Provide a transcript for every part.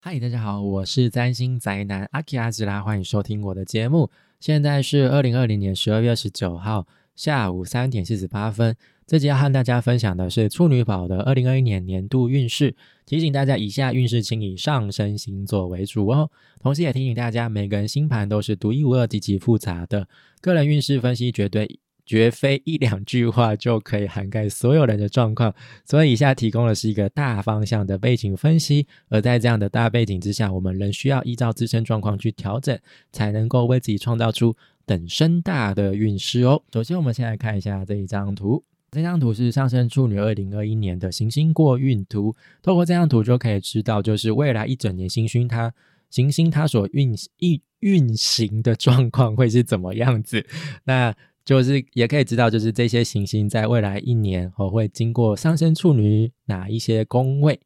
嗨，大家好，我是占星宅男阿基阿吉拉，欢迎收听我的节目。现在是二零二零年十二月十九号下午三点四十八分。这集要和大家分享的是处女宝的二零二一年年度运势。提醒大家，以下运势请以上升星座为主哦。同时也提醒大家，每个人星盘都是独一无二、极其复杂的，个人运势分析绝对。绝非一两句话就可以涵盖所有人的状况，所以以下提供的是一个大方向的背景分析。而在这样的大背景之下，我们仍需要依照自身状况去调整，才能够为自己创造出等身大的运势哦。首先，我们先来看一下这一张图，这张图是上升处女二零二一年的行星过运图。透过这张图就可以知道，就是未来一整年行星它行星它所运运运行的状况会是怎么样子。那就是也可以知道，就是这些行星在未来一年哦会经过上升处女哪一些宫位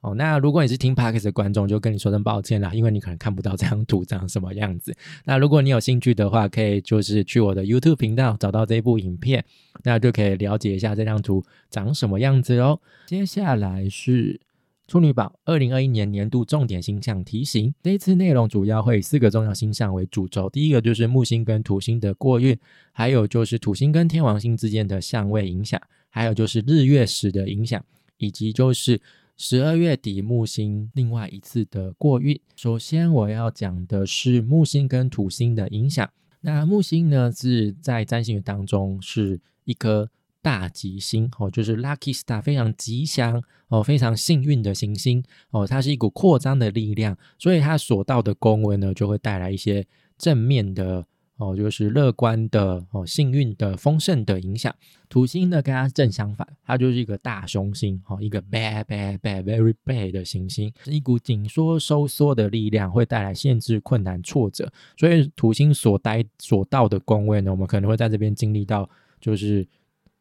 哦。那如果你是听 Park 的观众，就跟你说声抱歉了，因为你可能看不到这张图长什么样子。那如果你有兴趣的话，可以就是去我的 YouTube 频道找到这部影片，那就可以了解一下这张图长什么样子哦。接下来是。处女宝二零二一年年度重点星象提醒，这一次内容主要会以四个重要星象为主轴。第一个就是木星跟土星的过运，还有就是土星跟天王星之间的相位影响，还有就是日月食的影响，以及就是十二月底木星另外一次的过运。首先我要讲的是木星跟土星的影响。那木星呢是在占星学当中是一颗。大吉星哦，就是 lucky star，非常吉祥哦，非常幸运的行星哦，它是一股扩张的力量，所以它所到的宫位呢，就会带来一些正面的哦，就是乐观的哦，幸运的丰盛的影响。土星呢，跟它正相反，它就是一个大凶星哦，一个 bad bad bad very bad 的行星，是一股紧缩收缩的力量，会带来限制、困难、挫折。所以土星所待所到的宫位呢，我们可能会在这边经历到，就是。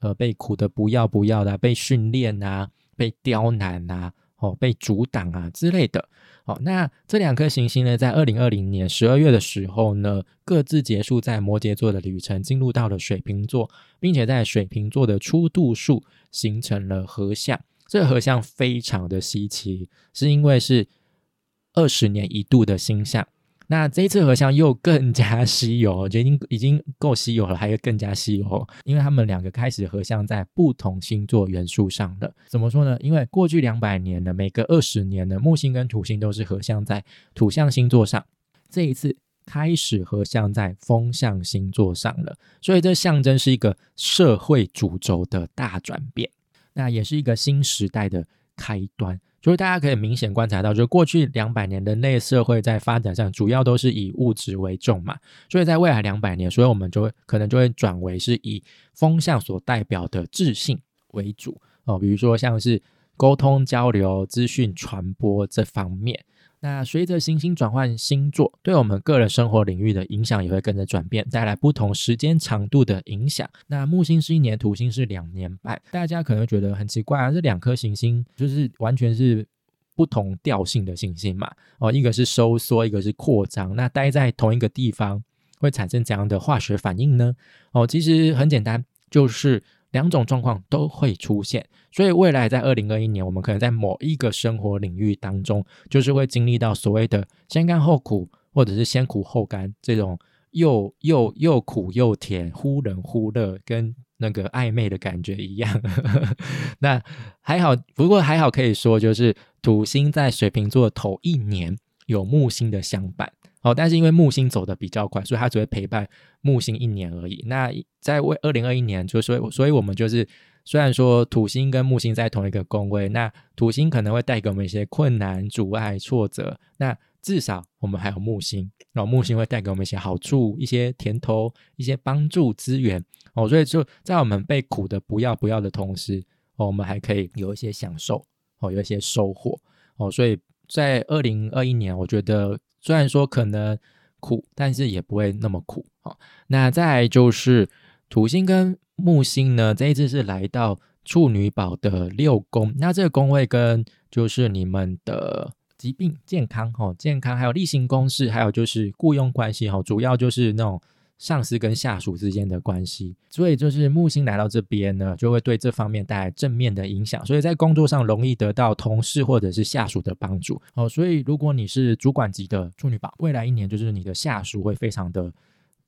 呃，被苦的不要不要的，被训练啊，被刁难啊，哦，被阻挡啊之类的。哦，那这两颗行星呢，在二零二零年十二月的时候呢，各自结束在摩羯座的旅程，进入到了水瓶座，并且在水瓶座的初度数形成了合相。这合相非常的稀奇，是因为是二十年一度的星象。那这一次合相又更加稀有，我觉得已经已经够稀有了，还有更加稀有，因为他们两个开始合相在不同星座元素上了。怎么说呢？因为过去两百年呢每隔二十年的木星跟土星都是合相在土象星座上，这一次开始合相在风象星座上了，所以这象征是一个社会主轴的大转变，那也是一个新时代的开端。就是大家可以明显观察到，就过去两百年的内社会在发展上主要都是以物质为重嘛，所以在未来两百年，所以我们就会可能就会转为是以风向所代表的智性为主哦，比如说像是沟通交流、资讯传播这方面。那随着行星转换星座，对我们个人生活领域的影响也会跟着转变，带来不同时间长度的影响。那木星是一年，土星是两年半，大家可能觉得很奇怪啊，这两颗行星就是完全是不同调性的行星嘛？哦，一个是收缩，一个是扩张，那待在同一个地方会产生怎样的化学反应呢？哦，其实很简单，就是。两种状况都会出现，所以未来在二零二一年，我们可能在某一个生活领域当中，就是会经历到所谓的先甘后苦，或者是先苦后甘这种又又又苦又甜、忽冷忽热，跟那个暧昧的感觉一样。那还好，不过还好可以说，就是土星在水瓶座头一年有木星的相伴。哦，但是因为木星走的比较快，所以它只会陪伴木星一年而已。那在为二零二一年，就所以所以我们就是虽然说土星跟木星在同一个宫位，那土星可能会带给我们一些困难、阻碍、挫折。那至少我们还有木星，然后木星会带给我们一些好处、一些甜头、一些帮助、资源。哦，所以就在我们被苦的不要不要的同时，哦，我们还可以有一些享受，哦，有一些收获。哦，所以在二零二一年，我觉得。虽然说可能苦，但是也不会那么苦好。那再就是土星跟木星呢，这一次是来到处女宝的六宫。那这个宫位跟就是你们的疾病、健康、哈健康，还有例行公事，还有就是雇佣关系哈，主要就是那种上司跟下属之间的关系，所以就是木星来到这边呢，就会对这方面带来正面的影响，所以在工作上容易得到同事或者是下属的帮助哦。所以如果你是主管级的处女宝，未来一年就是你的下属会非常的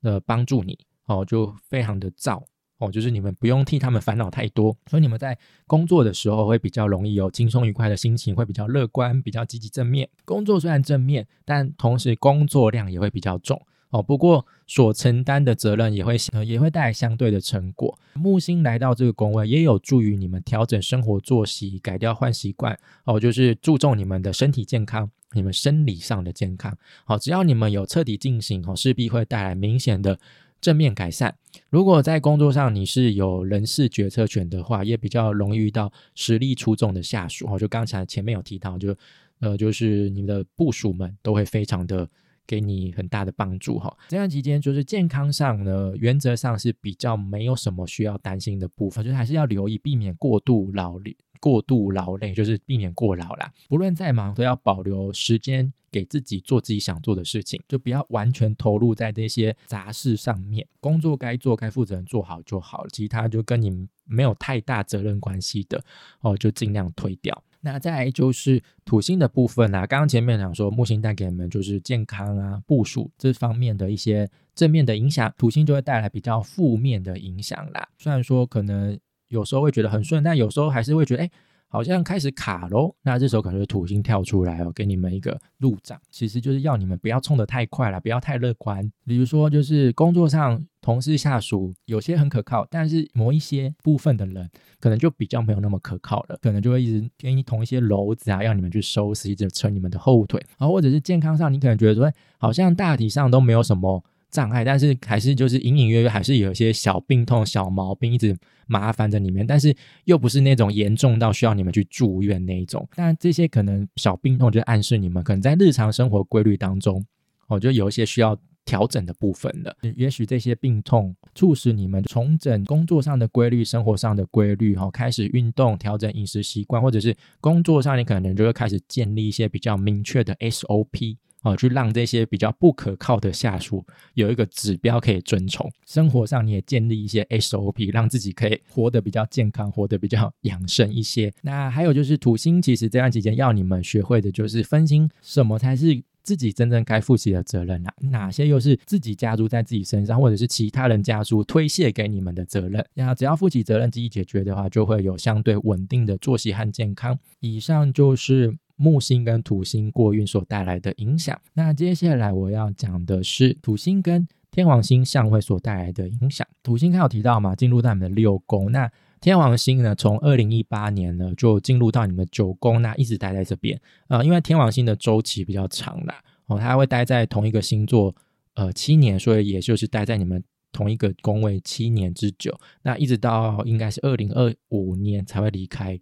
呃帮助你哦，就非常的燥哦，就是你们不用替他们烦恼太多，所以你们在工作的时候会比较容易有轻松愉快的心情，会比较乐观，比较积极正面。工作虽然正面，但同时工作量也会比较重。哦，不过所承担的责任也会也会带来相对的成果。木星来到这个宫位，也有助于你们调整生活作息，改掉坏习惯。哦，就是注重你们的身体健康，你们生理上的健康。好，只要你们有彻底进行，哦，势必会带来明显的正面改善。如果在工作上你是有人事决策权的话，也比较容易遇到实力出众的下属。哦，就刚才前面有提到，就呃就是你们的部属们都会非常的。给你很大的帮助哈，这段期间就是健康上呢，原则上是比较没有什么需要担心的部分，就是还是要留意避免过度劳累，过度劳累就是避免过劳啦。不论再忙，都要保留时间给自己做自己想做的事情，就不要完全投入在这些杂事上面。工作该做、该负责人做好就好了，其他就跟你没有太大责任关系的哦，就尽量推掉。那再来就是土星的部分啦，刚刚前面讲说木星带给你们就是健康啊、部署这方面的一些正面的影响，土星就会带来比较负面的影响啦。虽然说可能有时候会觉得很顺，但有时候还是会觉得哎。好像开始卡喽，那这时候可能是土星跳出来哦，给你们一个路障，其实就是要你们不要冲得太快了，不要太乐观。比如说，就是工作上同事下属有些很可靠，但是某一些部分的人可能就比较没有那么可靠了，可能就会一直给你捅一些篓子啊，让你们去收拾，一直扯你们的后腿。然后或者是健康上，你可能觉得说，好像大体上都没有什么。障碍，但是还是就是隐隐约约还是有一些小病痛、小毛病一直麻烦在里面，但是又不是那种严重到需要你们去住院那一种。但这些可能小病痛就暗示你们可能在日常生活规律当中，我就有一些需要调整的部分了。也许这些病痛促使你们重整工作上的规律、生活上的规律，哈，开始运动、调整饮食习惯，或者是工作上你可能就会开始建立一些比较明确的 SOP。哦，去让这些比较不可靠的下属有一个指标可以遵从。生活上你也建立一些 SOP，让自己可以活得比较健康，活得比较养生一些。那还有就是土星，其实这段期间要你们学会的就是分清什么才是自己真正该负起的责任啊，哪些又是自己加注在自己身上，或者是其他人加注推卸给你们的责任。那只要负起责任，自己解决的话，就会有相对稳定的作息和健康。以上就是。木星跟土星过运所带来的影响。那接下来我要讲的是土星跟天王星相位所带来的影响。土星刚有提到嘛，进入到你们六宫。那天王星呢，从二零一八年呢就进入到你们九宫，那一直待在这边。呃，因为天王星的周期比较长啦，哦，它会待在同一个星座呃七年，所以也就是待在你们同一个宫位七年之久。那一直到应该是二零二五年才会离开。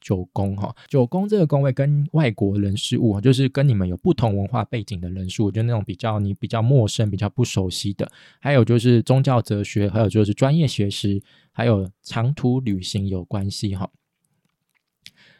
九宫哈，九宫这个宫位跟外国人事物，就是跟你们有不同文化背景的人数，就那种比较你比较陌生、比较不熟悉的，还有就是宗教哲学，还有就是专业学识，还有长途旅行有关系哈。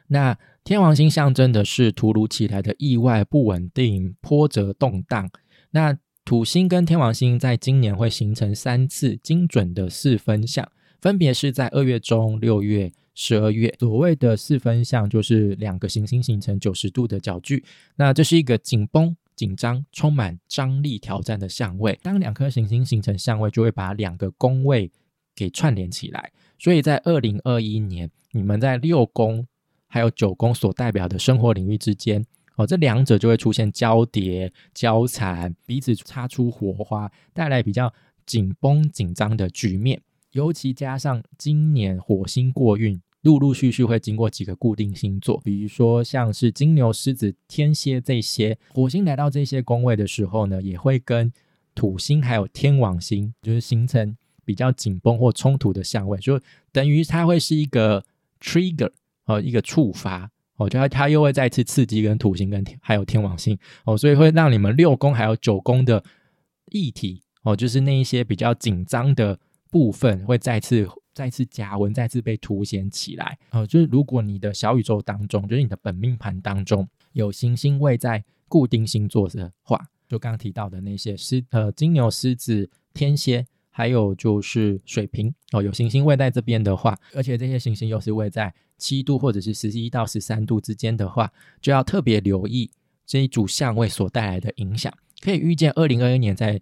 那天王星象征的是突如其来的意外、不稳定、波折、动荡。那土星跟天王星在今年会形成三次精准的四分相，分别是在二月中、六月。十二月，所谓的四分相就是两个行星形成九十度的角距，那这是一个紧绷、紧张、充满张力、挑战的相位。当两颗行星形成相位，就会把两个宫位给串联起来。所以在二零二一年，你们在六宫还有九宫所代表的生活领域之间，哦，这两者就会出现交叠、交缠，彼此擦出火花，带来比较紧绷、紧张的局面。尤其加上今年火星过运。陆陆续续会经过几个固定星座，比如说像是金牛、狮子、天蝎这些。火星来到这些宫位的时候呢，也会跟土星还有天王星，就是形成比较紧绷或冲突的相位，就等于它会是一个 trigger 哦，一个触发哦，就它它又会再次刺激跟土星跟还有天王星哦，所以会让你们六宫还有九宫的议题哦，就是那一些比较紧张的部分会再次。再次加温，再次被凸显起来。呃，就是如果你的小宇宙当中，就是你的本命盘当中有行星位在固定星座的话，就刚刚提到的那些狮呃金牛、狮子、天蝎，还有就是水瓶哦，有行星位在这边的话，而且这些行星又是位在七度或者是十一到十三度之间的话，就要特别留意这一组相位所带来的影响。可以预见，二零二一年在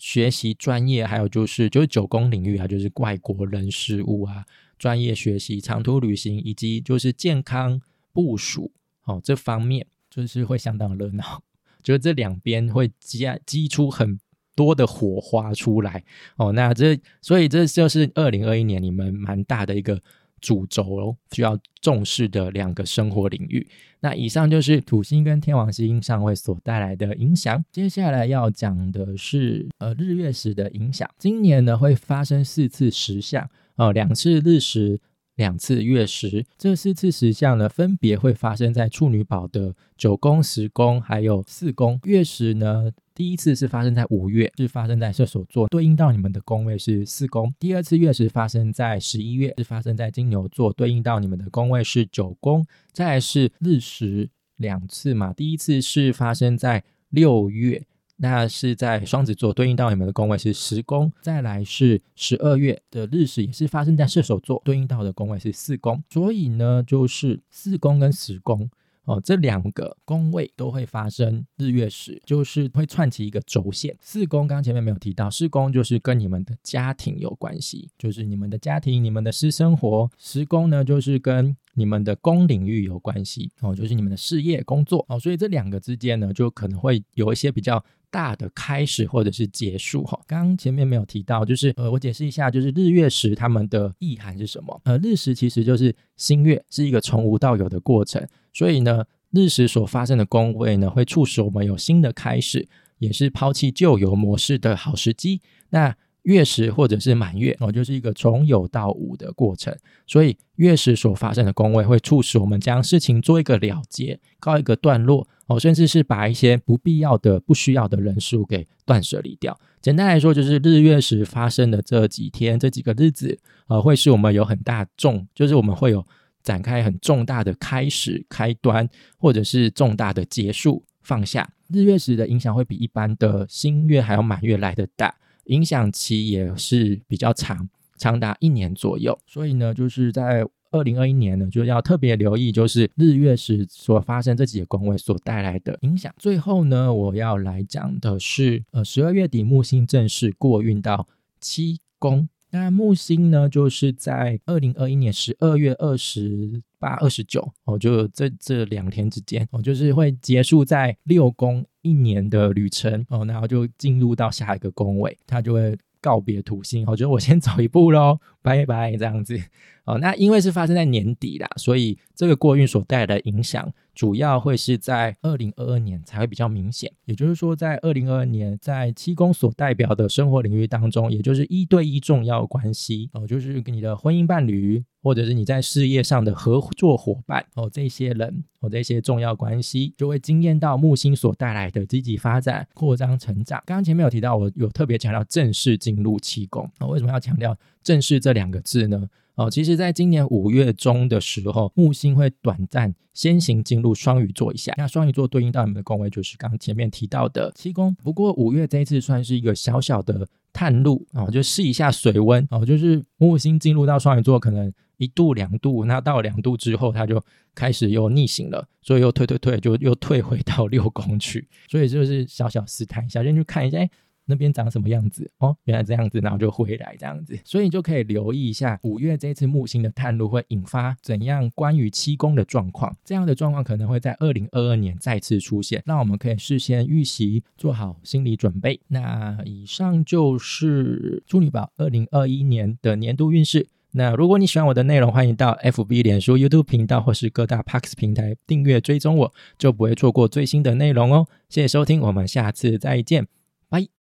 学习专业，还有就是就是九宫领域啊，就是外国人事物啊，专业学习、长途旅行以及就是健康部署哦这方面，就是会相当热闹。就是这两边会激激出很多的火花出来哦，那这所以这就是二零二一年你们蛮大的一个主轴，需要重视的两个生活领域。那以上就是土星跟天王星上位所带来的影响。接下来要讲的是呃日月食的影响。今年呢会发生四次食相哦，两次日食。两次月食，这四次食相呢，分别会发生在处女宝的九宫、十宫，还有四宫。月食呢，第一次是发生在五月，是发生在射手座，对应到你们的宫位是四宫。第二次月食发生在十一月，是发生在金牛座，对应到你们的宫位是九宫。再来是日食两次嘛，第一次是发生在六月。那是在双子座，对应到你们的宫位是十宫，再来是十二月的日食，也是发生在射手座，对应到的宫位是四宫，所以呢，就是四宫跟十宫哦，这两个宫位都会发生日月食，就是会串起一个轴线。四宫刚前面没有提到，四宫就是跟你们的家庭有关系，就是你们的家庭、你们的私生活；十宫呢，就是跟你们的工领域有关系哦，就是你们的事业、工作哦，所以这两个之间呢，就可能会有一些比较。大的开始或者是结束哈，刚刚前面没有提到，就是呃，我解释一下，就是日月食它们的意涵是什么？呃，日食其实就是新月，是一个从无到有的过程，所以呢，日食所发生的宫位呢，会促使我们有新的开始，也是抛弃旧有模式的好时机。那月食或者是满月哦，就是一个从有到无的过程，所以月食所发生的宫位会促使我们将事情做一个了结，告一个段落哦，甚至是把一些不必要的、不需要的人数给断舍离掉。简单来说，就是日月食发生的这几天、这几个日子，呃，会是我们有很大重，就是我们会有展开很重大的开始、开端，或者是重大的结束、放下。日月食的影响会比一般的新月还要满月来的大。影响期也是比较长，长达一年左右。所以呢，就是在二零二一年呢，就要特别留意，就是日月食所发生这几个宫位所带来的影响。最后呢，我要来讲的是，呃，十二月底木星正式过运到七宫。那木星呢，就是在二零二一年十二月二十八、二十九，哦，就这这两天之间，哦，就是会结束在六宫一年的旅程，哦，然后就进入到下一个宫位，它就会告别土星，我觉得我先走一步喽，拜拜，这样子。哦，那因为是发生在年底啦，所以这个过运所带来的影响，主要会是在二零二二年才会比较明显。也就是说，在二零二二年，在七宫所代表的生活领域当中，也就是一对一重要关系哦，就是跟你的婚姻伴侣，或者是你在事业上的合作伙伴哦，这些人哦，这些重要关系，就会惊艳到木星所带来的积极发展、扩张、成长。刚刚前面有提到，我有特别强调正式进入七宫，那为什么要强调正式这两个字呢？哦，其实，在今年五月中的时候，木星会短暂先行进入双鱼座一下。那双鱼座对应到你们的宫位，就是刚前面提到的七宫。不过，五月这一次算是一个小小的探路啊，就试一下水温哦。就是木星进入到双鱼座，可能一度两度，那到两度之后，它就开始又逆行了，所以又退退退，就又退回到六宫去。所以就是小小试探一下，先去看一下，哎。那边长什么样子哦？原来这样子，然后就回来这样子，所以你就可以留意一下五月这次木星的探路会引发怎样关于七宫的状况。这样的状况可能会在二零二二年再次出现，让我们可以事先预习，做好心理准备。那以上就是处女宝二零二一年的年度运势。那如果你喜欢我的内容，欢迎到 FB、脸书、YouTube 频道或是各大 Parks 平台订阅追踪我，就不会错过最新的内容哦。谢谢收听，我们下次再见。拜